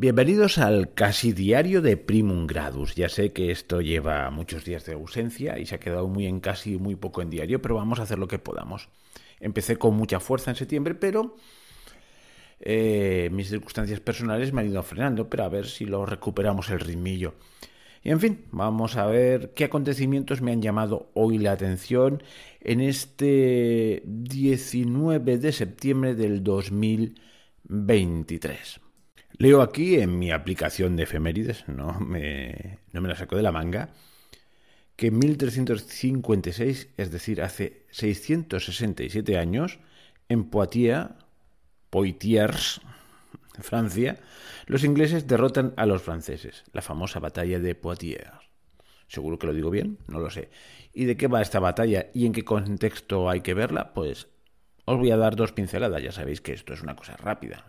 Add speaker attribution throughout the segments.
Speaker 1: Bienvenidos al casi diario de Primum Gradus. Ya sé que esto lleva muchos días de ausencia y se ha quedado muy en casi y muy poco en diario, pero vamos a hacer lo que podamos. Empecé con mucha fuerza en septiembre, pero eh, mis circunstancias personales me han ido frenando, pero a ver si lo recuperamos el ritmillo. Y en fin, vamos a ver qué acontecimientos me han llamado hoy la atención en este 19 de septiembre del 2023. Leo aquí en mi aplicación de efemérides, no me, no me la saco de la manga, que en 1356, es decir, hace 667 años, en Poitiers, Poitiers, Francia, los ingleses derrotan a los franceses, la famosa batalla de Poitiers. Seguro que lo digo bien, no lo sé. ¿Y de qué va esta batalla y en qué contexto hay que verla? Pues os voy a dar dos pinceladas, ya sabéis que esto es una cosa rápida,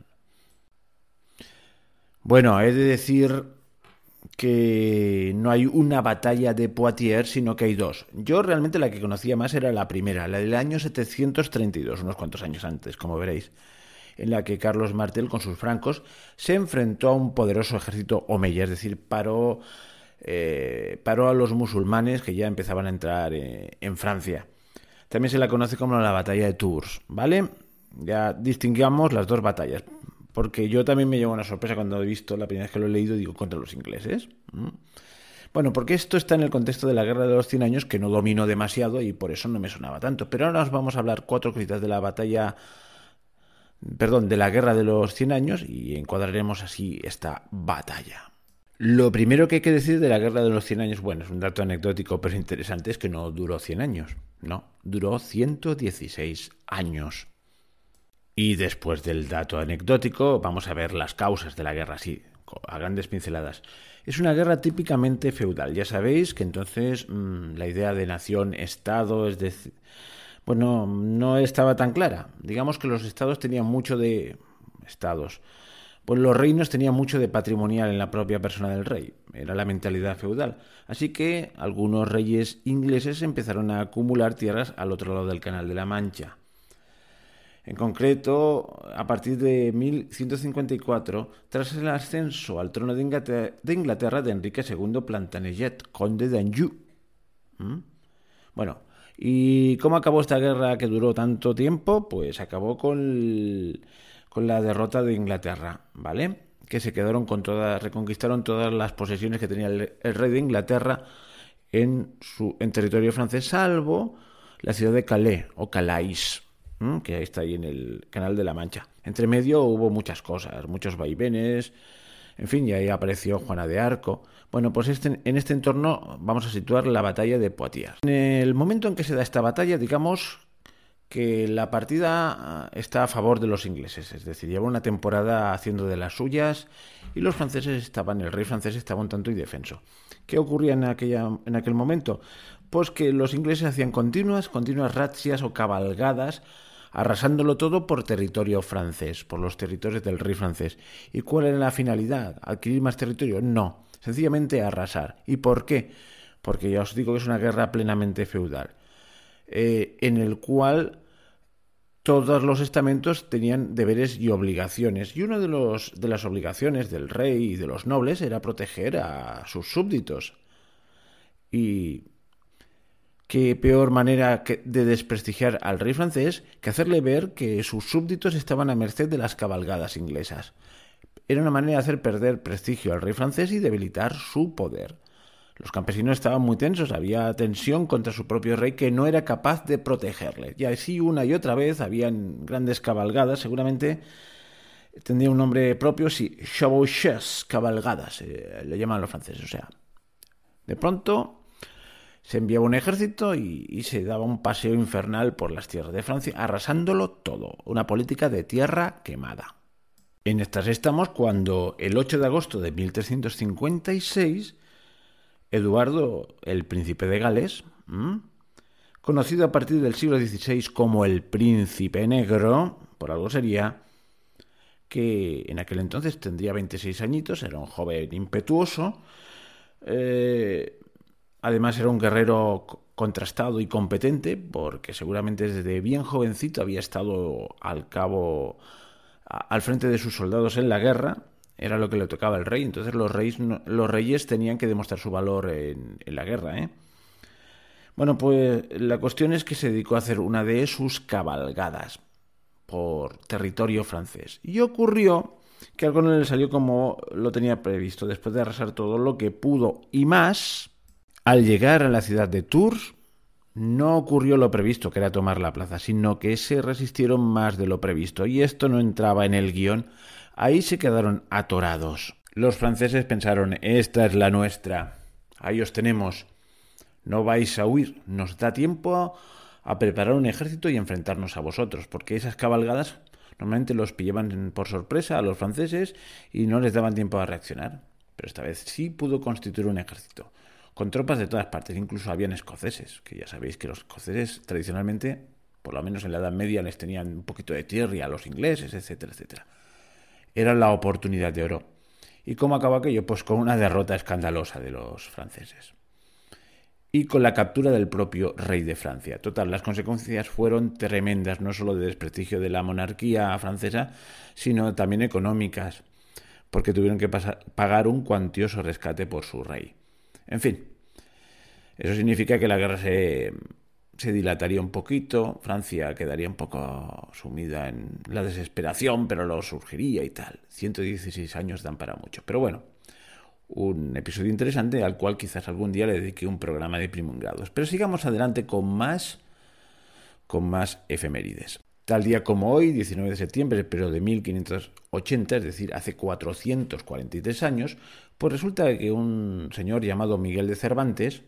Speaker 1: bueno, he de decir que no hay una batalla de Poitiers, sino que hay dos. Yo realmente la que conocía más era la primera, la del año 732, unos cuantos años antes, como veréis, en la que Carlos Martel con sus francos se enfrentó a un poderoso ejército omeya, es decir, paró, eh, paró a los musulmanes que ya empezaban a entrar eh, en Francia. También se la conoce como la batalla de Tours, ¿vale? Ya distinguamos las dos batallas. Porque yo también me llevo una sorpresa cuando he visto la primera vez que lo he leído, digo, contra los ingleses. Bueno, porque esto está en el contexto de la Guerra de los Cien Años, que no domino demasiado y por eso no me sonaba tanto. Pero ahora os vamos a hablar cuatro cositas de la batalla, perdón, de la Guerra de los Cien Años y encuadraremos así esta batalla. Lo primero que hay que decir de la Guerra de los Cien Años, bueno, es un dato anecdótico pero interesante, es que no duró 100 años, no, duró 116 años. Y después del dato anecdótico, vamos a ver las causas de la guerra, sí, a grandes pinceladas. Es una guerra típicamente feudal. Ya sabéis que entonces mm, la idea de nación-estado, es decir, bueno, no estaba tan clara. Digamos que los estados tenían mucho de estados. Pues los reinos tenían mucho de patrimonial en la propia persona del rey. Era la mentalidad feudal. Así que algunos reyes ingleses empezaron a acumular tierras al otro lado del Canal de la Mancha. En concreto, a partir de 1154, tras el ascenso al trono de Inglaterra de, Enrique II Plantagenet, conde de Anjou. ¿Mm? Bueno, ¿y cómo acabó esta guerra que duró tanto tiempo? Pues acabó con, la derrota de Inglaterra, ¿vale? Que se quedaron con todas, reconquistaron todas las posesiones que tenía el, rey de Inglaterra en, su, en territorio francés, salvo la ciudad de Calais o Calais que está ahí en el Canal de la Mancha. Entre medio hubo muchas cosas, muchos vaivenes, en fin, y ahí apareció Juana de Arco. Bueno, pues este, en este entorno vamos a situar la batalla de Poitiers. En el momento en que se da esta batalla, digamos que la partida ah, está a favor de los ingleses, es decir, lleva una temporada haciendo de las suyas y los franceses estaban, el rey francés estaba un tanto indefenso. ¿Qué ocurría en, aquella, en aquel momento? Pues que los ingleses hacían continuas, continuas razzias o cabalgadas arrasándolo todo por territorio francés, por los territorios del rey francés. ¿Y cuál era la finalidad? ¿Adquirir más territorio? No, sencillamente arrasar. ¿Y por qué? Porque ya os digo que es una guerra plenamente feudal, eh, en el cual todos los estamentos tenían deberes y obligaciones. Y una de, de las obligaciones del rey y de los nobles era proteger a sus súbditos. Y qué peor manera de desprestigiar al rey francés que hacerle ver que sus súbditos estaban a merced de las cabalgadas inglesas. Era una manera de hacer perder prestigio al rey francés y debilitar su poder. Los campesinos estaban muy tensos, había tensión contra su propio rey que no era capaz de protegerle. Y así una y otra vez habían grandes cabalgadas, seguramente tendría un nombre propio, sí, chevauchés, cabalgadas, eh, le llaman los franceses. O sea, de pronto se enviaba un ejército y, se daba un paseo infernal por las tierras de Francia, arrasándolo todo, una política de tierra quemada. En estas estamos cuando el 8 de agosto de 1356, Eduardo, el príncipe de Gales, conocido a partir del siglo XVI como el príncipe negro, por algo sería, que en aquel entonces tendría 26 añitos, era un joven impetuoso, eh, Además era un guerrero contrastado y competente, porque seguramente desde bien jovencito había estado al cabo, al frente de sus soldados en la guerra, Era lo que le tocaba al rey. Entonces los reyes, los reyes tenían que demostrar su valor en, en la guerra. ¿eh? Bueno, pues la cuestión es que se dedicó a hacer una de sus cabalgadas por territorio francés. Y ocurrió que algo no le salió como lo tenía previsto. Después de arrasar todo lo que pudo y más, al llegar a la ciudad de Tours, no ocurrió lo previsto, que era tomar la plaza, sino que se resistieron más de lo previsto. Y esto no entraba en el guion. Ahí se quedaron atorados. Los franceses pensaron, esta es la nuestra. Ahí os tenemos. No vais a huir. Nos da tiempo a preparar un ejército y enfrentarnos a vosotros, porque esas cabalgadas normalmente los pillaban por sorpresa a los franceses y no les daban tiempo a reaccionar. Pero esta vez sí pudo constituir un ejército, con tropas de todas partes, incluso habían escoceses, que ya sabéis que los escoceses tradicionalmente, por lo menos en la Edad Media, les tenían un poquito de tierra a los ingleses, etcétera, etcétera. Era la oportunidad de oro. ¿Y cómo acabó aquello? Pues con una derrota escandalosa de los franceses y con la captura del propio rey de Francia. Total, las consecuencias fueron tremendas, no solo de desprestigio de la monarquía francesa, sino también económicas, porque tuvieron que pagar un cuantioso rescate por su rey. En fin, eso significa que la guerra se, se dilataría un poquito, Francia quedaría un poco sumida en la desesperación, pero lo surgiría y tal. 116 años dan para mucho. Pero bueno, un episodio interesante al cual quizás algún día le dedique un programa de primer grados. Pero sigamos adelante con más, con más efemérides. Tal día como hoy, 19 de septiembre, pero de 1580, es decir, hace 443 años, pues resulta que un señor llamado Miguel de Cervantes,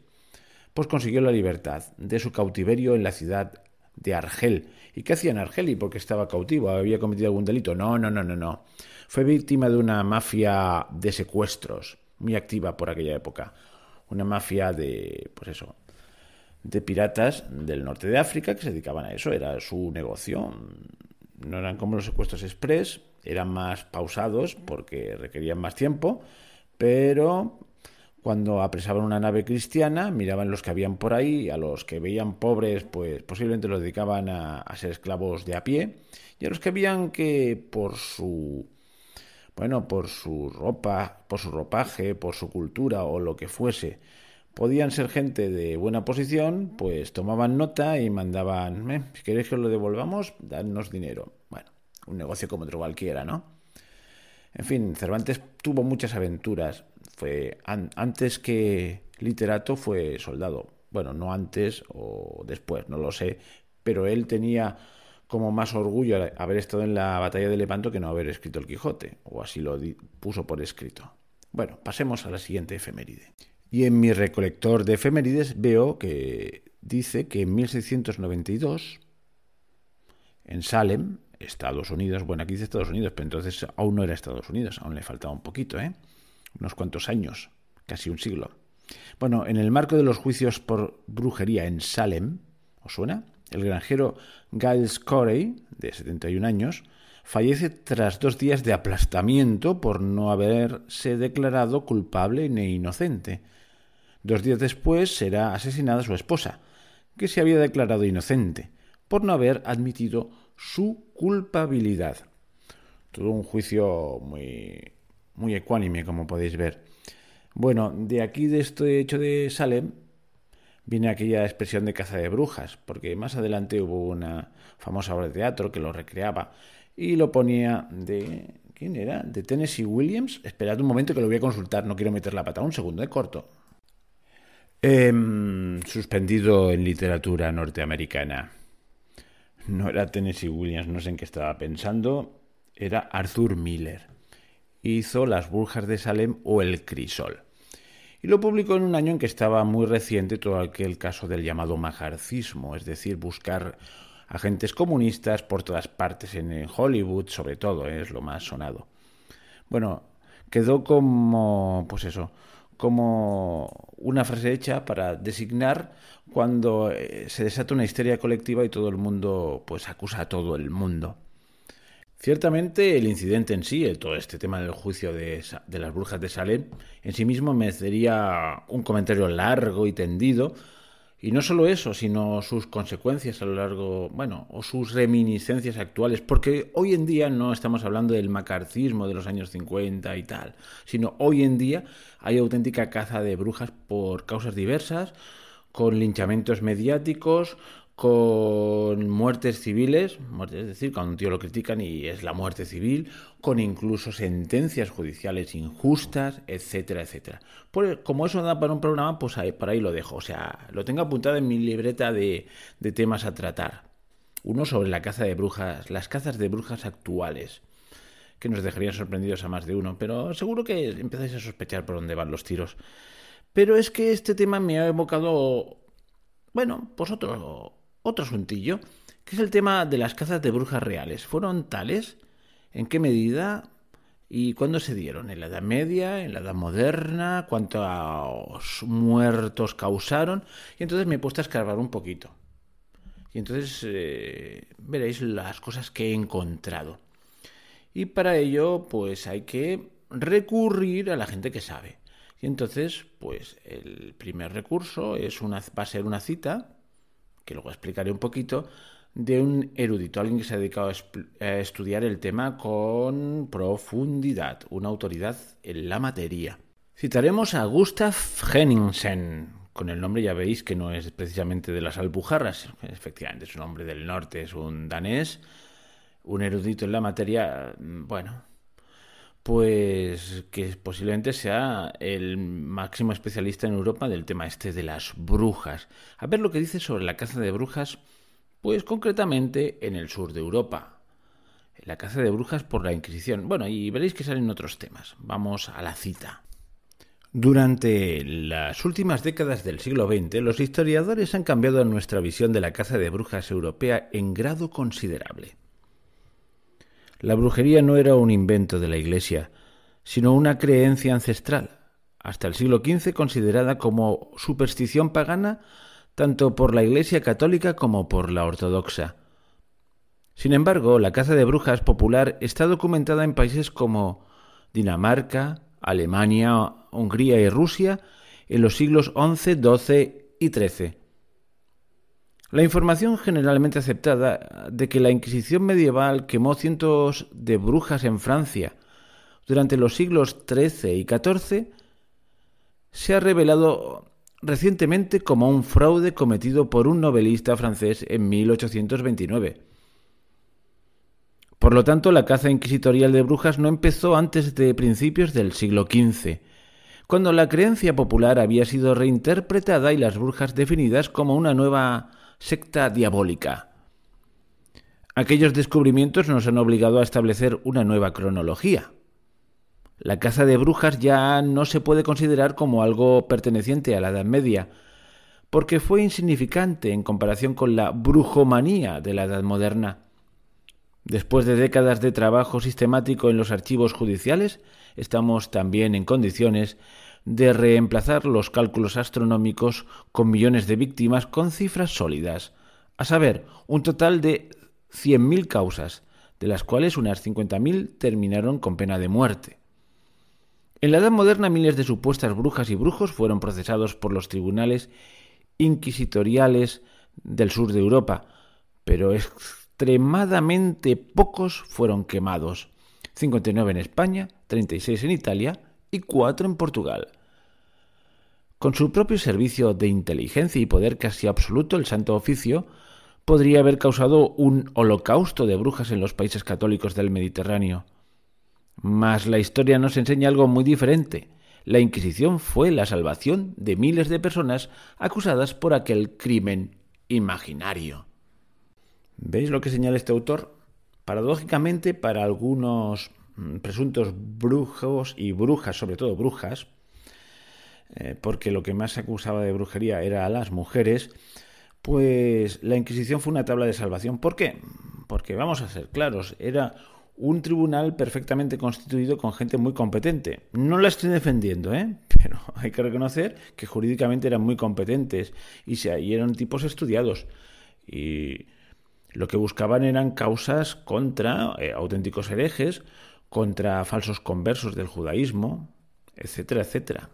Speaker 1: pues consiguió la libertad de su cautiverio en la ciudad de Argel. ¿Y qué hacía en Argel? ¿Y por qué estaba cautivo? ¿Había cometido algún delito? No, no, no, no, no. Fue víctima de una mafia de secuestros muy activa por aquella época. Una mafia de, pues eso, de piratas del norte de África que se dedicaban a eso, era su negocio. No eran como los secuestros express, eran más pausados porque requerían más tiempo, pero cuando apresaban una nave cristiana, miraban los que habían por ahí, a los que veían pobres, pues posiblemente los dedicaban a, a ser esclavos de a pie, y a los que veían que por su bueno, por su ropa, por su ropaje, por su cultura o lo que fuese, podían ser gente de buena posición, pues tomaban nota y mandaban, eh, si queréis que os lo devolvamos, dadnos dinero. Bueno, un negocio como otro cualquiera, ¿no? En fin, Cervantes tuvo muchas aventuras. Fue antes que literato fue soldado. Bueno, no antes o después, no lo sé, pero él tenía como más orgullo haber estado en la batalla de Lepanto que no haber escrito el Quijote, o así lo puso por escrito. Bueno, pasemos a la siguiente efeméride. Y en mi recolector de efemérides veo que dice que en 1692, en Salem, Estados Unidos, bueno, aquí dice Estados Unidos, pero entonces aún no era Estados Unidos, aún le faltaba un poquito, ¿eh? Unos cuantos años, casi un siglo. Bueno, en el marco de los juicios por brujería en Salem, ¿os suena? El granjero Giles Corey, de 71 años, fallece tras dos días de aplastamiento por no haberse declarado culpable ni inocente. Dos días después será asesinada su esposa, que se había declarado inocente, por no haber admitido su culpabilidad. Todo un juicio muy, muy ecuánime, como podéis ver. Bueno, de aquí de este hecho de Salem viene aquella expresión de caza de brujas, porque más adelante hubo una famosa obra de teatro que lo recreaba y lo ponía de... ¿Quién era? ¿De Tennessee Williams? Esperad un momento que lo voy a consultar, no quiero meter la pata. Un segundo, de corto. Em, suspendido en literatura norteamericana. No era Tennessee Williams, no sé en qué estaba pensando. Era Arthur Miller. Hizo Las Brujas de Salem o El Crisol y lo publicó en un año en que estaba muy reciente todo aquel caso del llamado majarcismo, es decir, buscar agentes comunistas por todas partes, en Hollywood sobre todo, ¿eh? es lo más sonado. Bueno, quedó como, pues eso, como una frase hecha para designar cuando eh, se desata una histeria colectiva y todo el mundo pues acusa a todo el mundo. Ciertamente el incidente en sí, todo este tema del juicio de, las brujas de Salem, en sí mismo merecería un comentario largo y tendido. Y no solo eso, sino sus consecuencias a lo largo, bueno, o sus reminiscencias actuales, porque hoy en día no estamos hablando del macarcismo de los años 50 y tal, sino hoy en día hay auténtica caza de brujas por causas diversas, con linchamientos mediáticos, con muertes civiles, es decir, cuando un tío lo critican y es la muerte civil, con incluso sentencias judiciales injustas, etcétera, etcétera. Pues como eso da para un programa, pues ahí, por ahí lo dejo. O sea, lo tengo apuntado en mi libreta de, de temas a tratar. Uno sobre la caza de brujas, las cazas de brujas actuales, que nos dejarían sorprendidos a más de uno, pero seguro que empezáis a sospechar por dónde van los tiros. Pero es que este tema me ha evocado, bueno, pues otro, otro asuntillo, que es el tema de las cazas de brujas reales. ¿Fueron tales? ¿En qué medida? ¿Y cuándo se dieron? ¿En la Edad Media? ¿En la Edad Moderna? ¿Cuántos muertos causaron? Y entonces me he puesto a escarbar un poquito. Y entonces eh, veréis las cosas que he encontrado. Y para ello, pues hay que recurrir a la gente que sabe. Y entonces, pues el primer recurso es una, va a ser una cita que luego explicaré un poquito, de un erudito, alguien que se ha dedicado a, estudiar el tema con profundidad, una autoridad en la materia. Citaremos a Gustav Henningsen, con el nombre ya veis que no es precisamente de las Alpujarras, efectivamente es un hombre del norte, es un danés, un erudito en la materia, bueno, pues que posiblemente sea el máximo especialista en Europa del tema este de las brujas. A ver lo que dice sobre la caza de brujas, pues concretamente en el sur de Europa. La caza de brujas por la Inquisición. Bueno, y veréis que salen otros temas. Vamos a la cita. Durante las últimas décadas del siglo XX, los historiadores han cambiado nuestra visión de la caza de brujas europea en grado considerable. La brujería no era un invento de la Iglesia, sino una creencia ancestral, hasta el siglo XV considerada como superstición pagana tanto por la Iglesia católica como por la ortodoxa. Sin embargo, la caza de brujas popular está documentada en países como Dinamarca, Alemania, Hungría y Rusia en los siglos XI, XII y XIII. La información generalmente aceptada de que la Inquisición medieval quemó cientos de brujas en Francia durante los siglos XIII y XIV se ha revelado recientemente como un fraude cometido por un novelista francés en 1829. Por lo tanto, la caza inquisitorial de brujas no empezó antes de principios del siglo XV, cuando la creencia popular había sido reinterpretada y las brujas definidas como una nueva secta diabólica. Aquellos descubrimientos nos han obligado a establecer una nueva cronología. La caza de brujas ya no se puede considerar como algo perteneciente a la Edad Media, porque fue insignificante en comparación con la brujomanía de la Edad Moderna. Después de décadas de trabajo sistemático en los archivos judiciales, estamos también en condiciones de reemplazar los cálculos astronómicos con millones de víctimas con cifras sólidas, a saber, un total de 100.000 causas, de las cuales unas 50.000 terminaron con pena de muerte. En la Edad Moderna miles de supuestas brujas y brujos fueron procesados por los tribunales inquisitoriales del sur de Europa, pero extremadamente pocos fueron quemados. 59 en España, 36 en Italia y cuatro en Portugal. Con su propio servicio de inteligencia y poder casi absoluto, el Santo Oficio podría haber causado un holocausto de brujas en los países católicos del Mediterráneo. Mas la historia nos enseña algo muy diferente. La Inquisición fue la salvación de miles de personas acusadas por aquel crimen imaginario. ¿Veis lo que señala este autor? Paradójicamente, para algunos presuntos brujos y brujas, sobre todo brujas, eh, porque lo que más se acusaba de brujería era a las mujeres, pues la Inquisición fue una tabla de salvación. ¿Por qué? Porque vamos a ser claros, era un tribunal perfectamente constituido con gente muy competente. No la estoy defendiendo, ¿eh? pero hay que reconocer que jurídicamente eran muy competentes y, se, y eran tipos estudiados. Y lo que buscaban eran causas contra eh, auténticos herejes contra falsos conversos del judaísmo, etcétera, etcétera.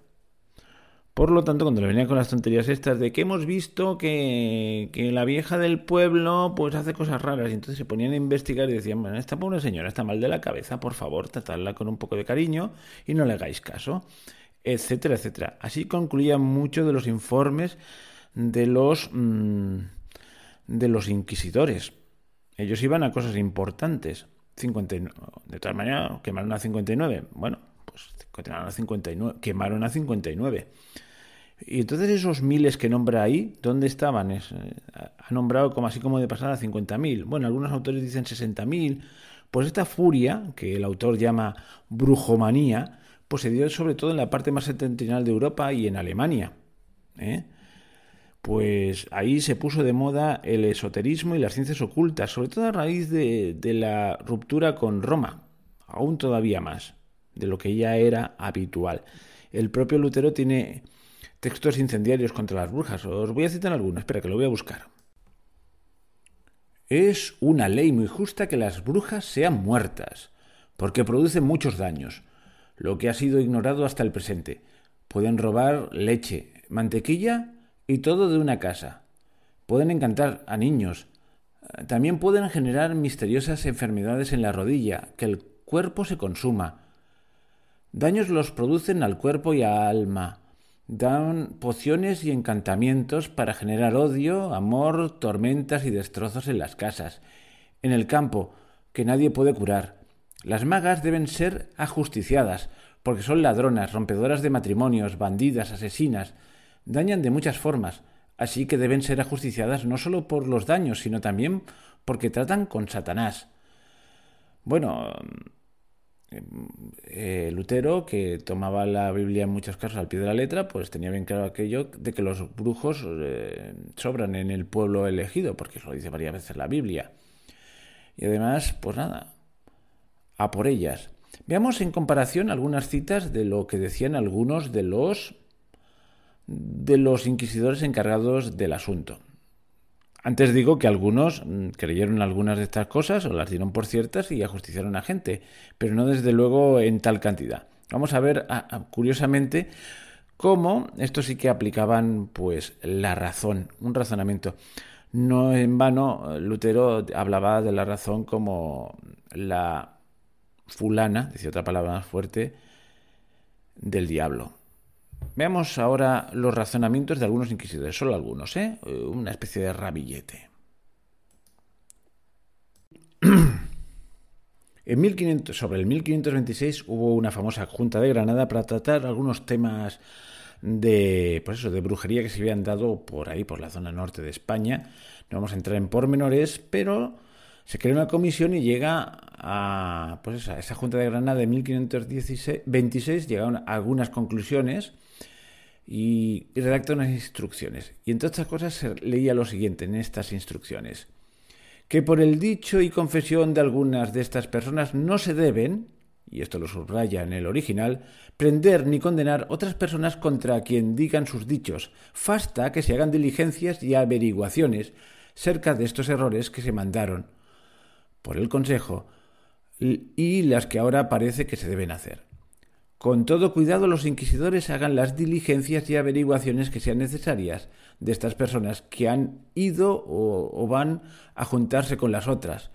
Speaker 1: Por lo tanto, cuando le venían con las tonterías estas de que hemos visto que, que, la vieja del pueblo pues hace cosas raras y entonces se ponían a investigar y decían, bueno, esta pobre señora está mal de la cabeza, por favor, tratadla con un poco de cariño y no le hagáis caso, etcétera, etcétera. Así concluían muchos de los informes de los, mmm, de los inquisidores. Ellos iban a cosas importantes. 59. De todas maneras, quemaron a 59. Bueno, pues quemaron a 59. Quemaron a 59. Y entonces esos miles que nombra ahí, ¿dónde estaban? Es, eh, ha nombrado como así como de pasada 50.000. Bueno, algunos autores dicen 60.000. Pues esta furia, que el autor llama brujomanía, pues se dio sobre todo en la parte más septentrional de Europa y en Alemania. ¿eh? Pues ahí se puso de moda el esoterismo y las ciencias ocultas, sobre todo a raíz de, la ruptura con Roma, aún todavía más, de lo que ya era habitual. El propio Lutero tiene textos incendiarios contra las brujas. Os voy a citar algunos, espera que lo voy a buscar. Es una ley muy justa que las brujas sean muertas, porque producen muchos daños, lo que ha sido ignorado hasta el presente. Pueden robar leche, mantequilla y todo de una casa. Pueden encantar a niños. También pueden generar misteriosas enfermedades en la rodilla, que el cuerpo se consuma. Daños los producen al cuerpo y al alma dan pociones y encantamientos para generar odio, amor, tormentas y destrozos en las casas, en el campo, que nadie puede curar. Las magas deben ser ajusticiadas, porque son ladronas, rompedoras de matrimonios, bandidas, asesinas, dañan de muchas formas, así que deben ser ajusticiadas no solo por los daños, sino también porque tratan con Satanás. Bueno, eh, Lutero, que tomaba la Biblia en muchos casos al pie de la letra, pues tenía bien claro aquello de que los brujos eh, sobran en el pueblo elegido, porque eso lo dice varias veces la Biblia. Y además, pues nada, a por ellas. Veamos en comparación algunas citas de lo que decían algunos de los de los inquisidores encargados del asunto. Antes digo que algunos mm, creyeron algunas de estas cosas o las dieron por ciertas y ajusticiaron a gente, pero no desde luego en tal cantidad. Vamos a ver, curiosamente, cómo esto sí que aplicaban pues la razón, un razonamiento. No en vano, Lutero hablaba de la razón como la fulana, decía otra palabra más fuerte, del diablo. Veamos ahora los razonamientos de algunos inquisidores, solo algunos, ¿eh? una especie de rabillete. En 1500, sobre el 1526 hubo una famosa Junta de Granada para tratar algunos temas de, pues eso, de brujería que se habían dado por ahí, por la zona norte de España. No vamos a entrar en pormenores, pero se crea una comisión y llega a, pues esa, esa Junta de Granada de 1526, llegaron a algunas conclusiones y, redacta unas instrucciones. Y entre otras cosas se leía lo siguiente en estas instrucciones. Que por el dicho y confesión de algunas de estas personas no se deben, y esto lo subraya en el original, prender ni condenar otras personas contra quien digan sus dichos, basta que se hagan diligencias y averiguaciones cerca de estos errores que se mandaron por el Consejo y las que ahora parece que se deben hacer. Con todo cuidado los inquisidores hagan las diligencias y averiguaciones que sean necesarias de estas personas que han ido o, van a juntarse con las otras,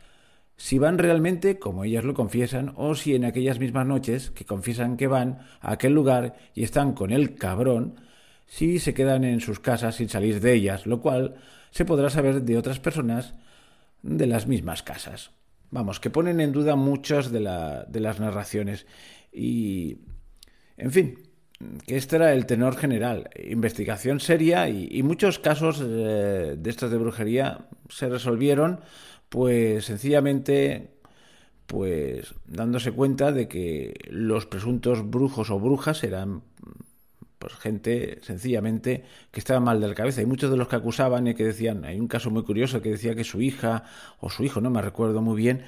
Speaker 1: si van realmente, como ellas lo confiesan, o si en aquellas mismas noches que confiesan que van a aquel lugar y están con el cabrón, si se quedan en sus casas sin salir de ellas, lo cual se podrá saber de otras personas de las mismas casas. Vamos, que ponen en duda muchas de, de las narraciones y en fin, que este era el tenor general. Investigación seria y, muchos casos de estos de brujería se resolvieron, pues sencillamente, pues dándose cuenta de que los presuntos brujos o brujas eran pues gente sencillamente que estaba mal de la cabeza y muchos de los que acusaban y que decían hay un caso muy curioso que decía que su hija o su hijo no me recuerdo muy bien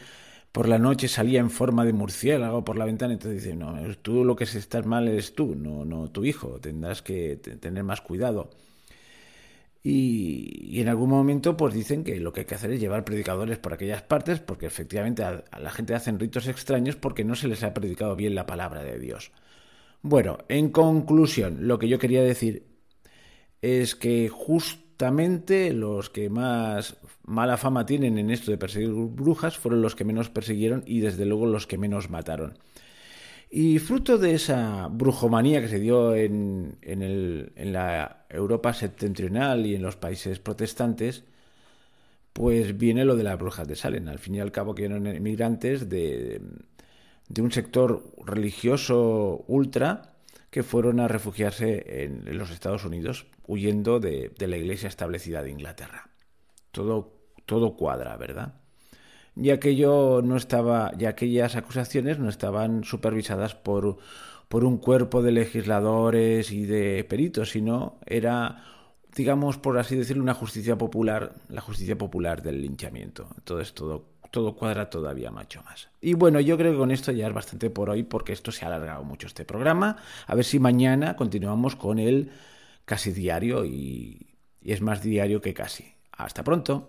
Speaker 1: por la noche salía en forma de murciélago por la ventana, entonces dice, no, tú lo que estás mal eres tú, no, no tu hijo, tendrás que tener más cuidado. Y, en algún momento pues dicen que lo que hay que hacer es llevar predicadores por aquellas partes porque efectivamente a, la gente hacen ritos extraños porque no se les ha predicado bien la palabra de Dios. Bueno, en conclusión, lo que yo quería decir es que justamente los que más mala fama tienen en esto de perseguir brujas fueron los que menos persiguieron y desde luego los que menos mataron. Y fruto de esa brujomanía que se dio en, en, la Europa septentrional y en los países protestantes, pues viene lo de las brujas de Salem. Al fin y al cabo que eran emigrantes de, de un sector religioso ultra que fueron a refugiarse en, los Estados Unidos huyendo de, la iglesia establecida de Inglaterra. Todo, todo cuadra, ¿verdad? Y aquello no estaba, y aquellas acusaciones no estaban supervisadas por, por un cuerpo de legisladores y de peritos, sino era digamos, por así decirlo, una justicia popular, la justicia popular del linchamiento. Entonces todo, todo cuadra todavía mucho más. Y bueno, yo creo que con esto ya es bastante por hoy porque esto se ha alargado mucho este programa. A ver si mañana continuamos con el casi diario y, y es más diario que casi. Hasta pronto.